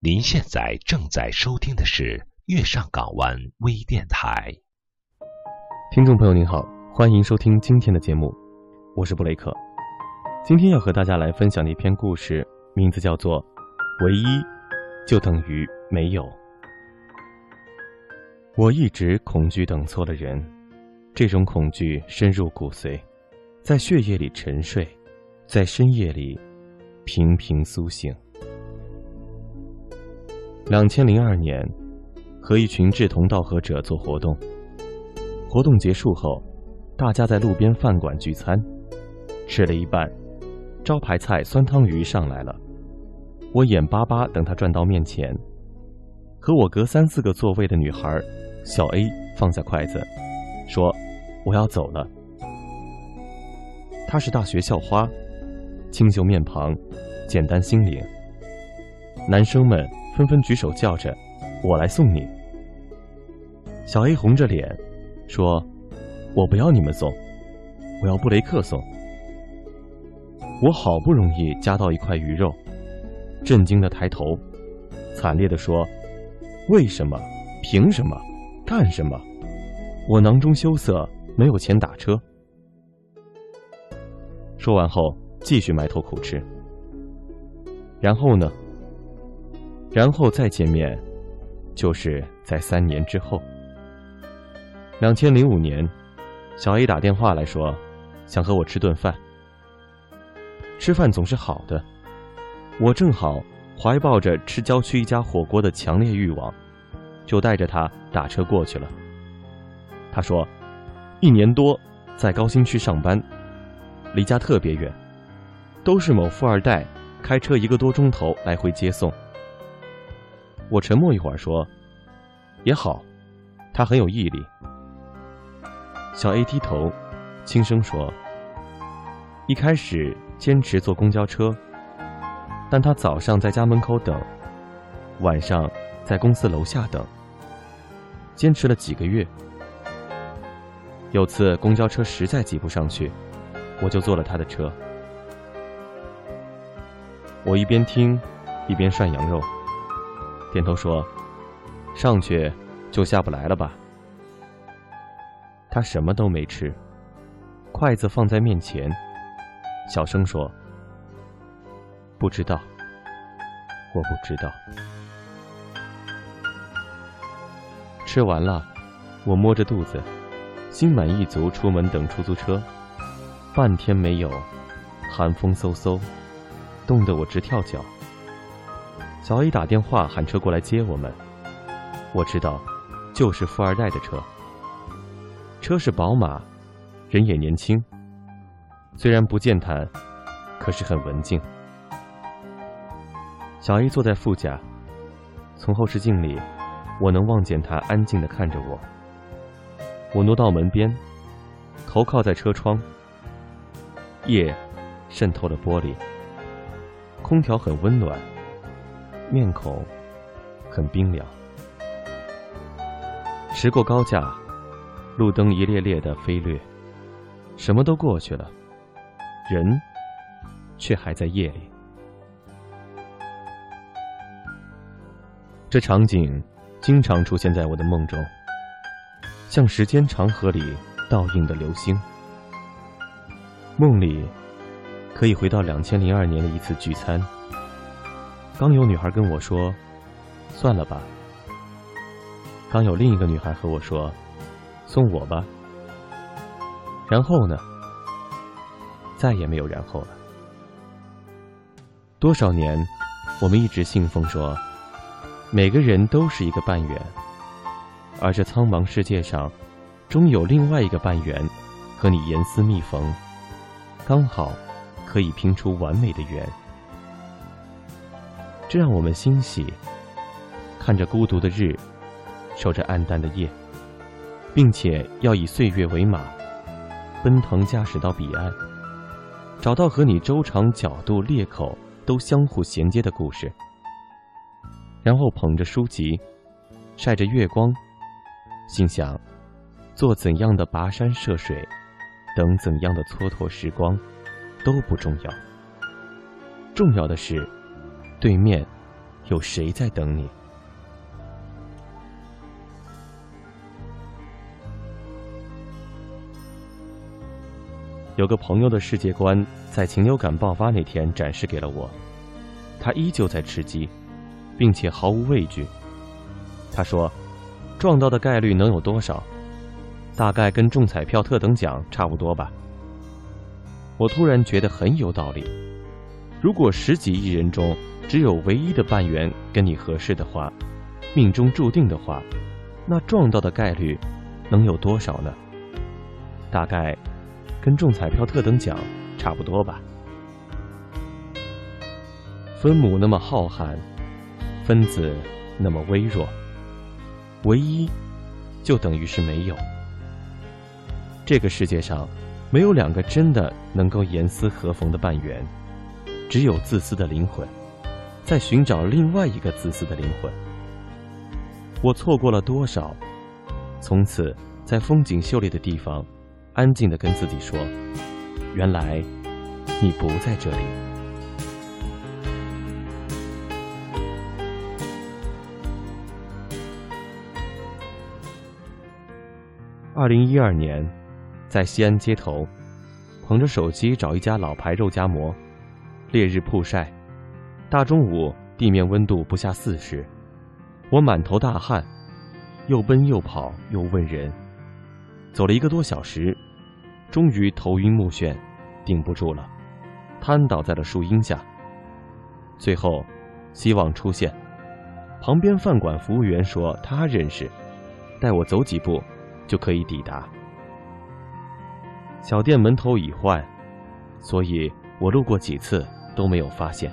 您现在正在收听的是月上港湾微电台。听众朋友您好，欢迎收听今天的节目，我是布雷克。今天要和大家来分享的一篇故事，名字叫做《唯一就等于没有》。我一直恐惧等错了人，这种恐惧深入骨髓，在血液里沉睡，在深夜里频频苏醒。两千零二年，和一群志同道合者做活动。活动结束后，大家在路边饭馆聚餐，吃了一半，招牌菜酸汤鱼上来了。我眼巴巴等他转到面前，和我隔三四个座位的女孩小 A 放下筷子，说：“我要走了。”她是大学校花，清秀面庞，简单心灵。男生们。纷纷举手叫着：“我来送你。”小 A 红着脸说：“我不要你们送，我要布雷克送。”我好不容易夹到一块鱼肉，震惊的抬头，惨烈的说：“为什么？凭什么？干什么？”我囊中羞涩，没有钱打车。说完后，继续埋头苦吃。然后呢？然后再见面，就是在三年之后。两千零五年，小 A 打电话来说，想和我吃顿饭。吃饭总是好的，我正好怀抱着吃郊区一家火锅的强烈欲望，就带着他打车过去了。他说，一年多在高新区上班，离家特别远，都是某富二代开车一个多钟头来回接送。我沉默一会儿，说：“也好，他很有毅力。”小 A 低头，轻声说：“一开始坚持坐公交车，但他早上在家门口等，晚上在公司楼下等，坚持了几个月。有次公交车实在挤不上去，我就坐了他的车。我一边听，一边涮羊肉。”点头说：“上去就下不来了吧？”他什么都没吃，筷子放在面前，小声说：“不知道，我不知道。”吃完了，我摸着肚子，心满意足出门等出租车。半天没有，寒风嗖嗖，冻得我直跳脚。小 A 打电话喊车过来接我们，我知道，就是富二代的车。车是宝马，人也年轻，虽然不健谈，可是很文静。小 A 坐在副驾，从后视镜里，我能望见他安静的看着我。我挪到门边，头靠在车窗，夜渗透了玻璃，空调很温暖。面孔很冰凉，驰过高架，路灯一列列的飞掠，什么都过去了，人却还在夜里。这场景经常出现在我的梦中，像时间长河里倒映的流星。梦里可以回到两千零二年的一次聚餐。刚有女孩跟我说：“算了吧。”刚有另一个女孩和我说：“送我吧。”然后呢？再也没有然后了。多少年，我们一直信奉说，每个人都是一个半圆，而这苍茫世界上，终有另外一个半圆，和你严丝密缝，刚好可以拼出完美的圆。这让我们欣喜，看着孤独的日，守着暗淡的夜，并且要以岁月为马，奔腾驾驶到彼岸，找到和你周长、角度、裂口都相互衔接的故事，然后捧着书籍，晒着月光，心想：做怎样的跋山涉水，等怎样的蹉跎时光，都不重要，重要的是。对面有谁在等你？有个朋友的世界观在禽流感爆发那天展示给了我，他依旧在吃鸡，并且毫无畏惧。他说：“撞到的概率能有多少？大概跟中彩票特等奖差不多吧。”我突然觉得很有道理。如果十几亿人中只有唯一的半圆跟你合适的话，命中注定的话，那撞到的概率能有多少呢？大概。跟中彩票特等奖差不多吧。分母那么浩瀚，分子那么微弱，唯一就等于是没有。这个世界上没有两个真的能够严丝合缝的半圆，只有自私的灵魂在寻找另外一个自私的灵魂。我错过了多少？从此在风景秀丽的地方。安静的跟自己说：“原来你不在这里。”二零一二年，在西安街头，捧着手机找一家老牌肉夹馍，烈日曝晒，大中午地面温度不下四十，我满头大汗，又奔又跑又问人，走了一个多小时。终于头晕目眩，顶不住了，瘫倒在了树荫下。最后，希望出现。旁边饭馆服务员说他认识，带我走几步，就可以抵达。小店门头已换，所以我路过几次都没有发现。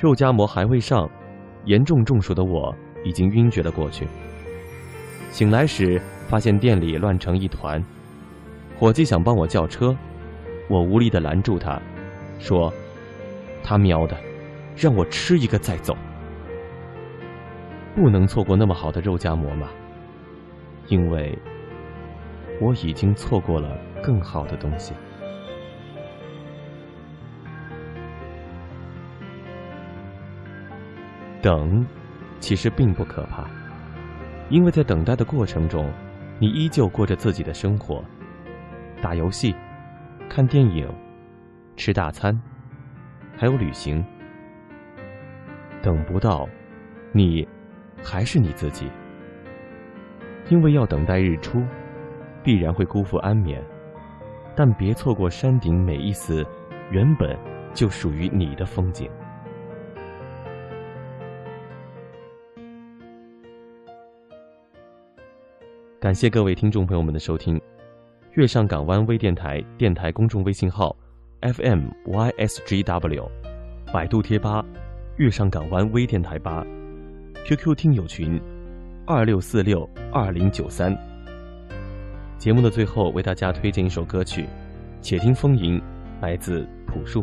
肉夹馍还未上，严重中暑的我已经晕厥了过去。醒来时，发现店里乱成一团。伙计想帮我叫车，我无力的拦住他，说：“他喵的，让我吃一个再走。不能错过那么好的肉夹馍吗？因为我已经错过了更好的东西。等，其实并不可怕，因为在等待的过程中，你依旧过着自己的生活。”打游戏、看电影、吃大餐，还有旅行。等不到，你还是你自己。因为要等待日出，必然会辜负安眠，但别错过山顶每一丝原本就属于你的风景。感谢各位听众朋友们的收听。月上港湾微电台电台公众微信号：FMYSGW，百度贴吧：月上港湾微电台吧，QQ 听友群：二六四六二零九三。节目的最后，为大家推荐一首歌曲，《且听风吟》，来自朴树。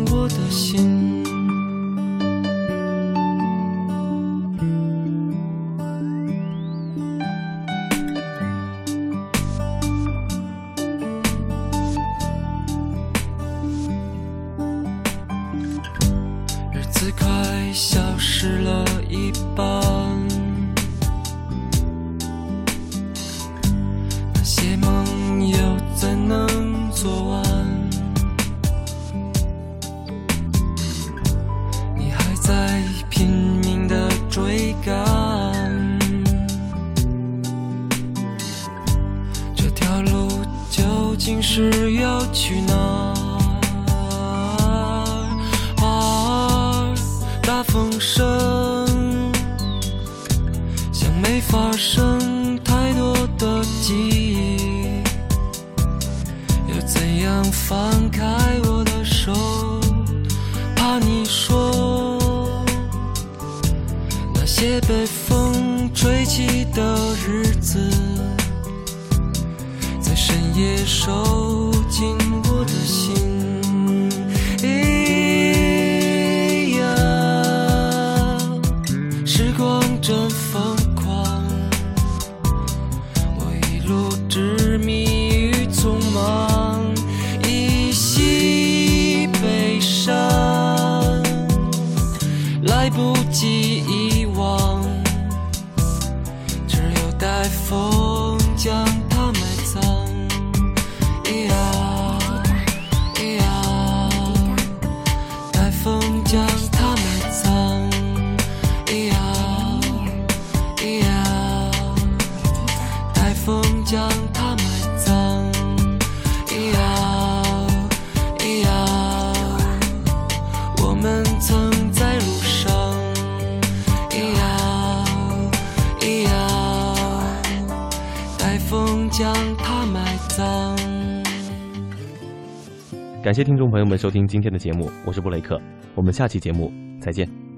似快消失了一半那些梦又怎能做完你还在拼命的追赶这条路究竟是要去哪被风吹起的日子在深夜受尽风将它埋葬。感谢听众朋友们收听今天的节目我是布雷克我们下期节目再见。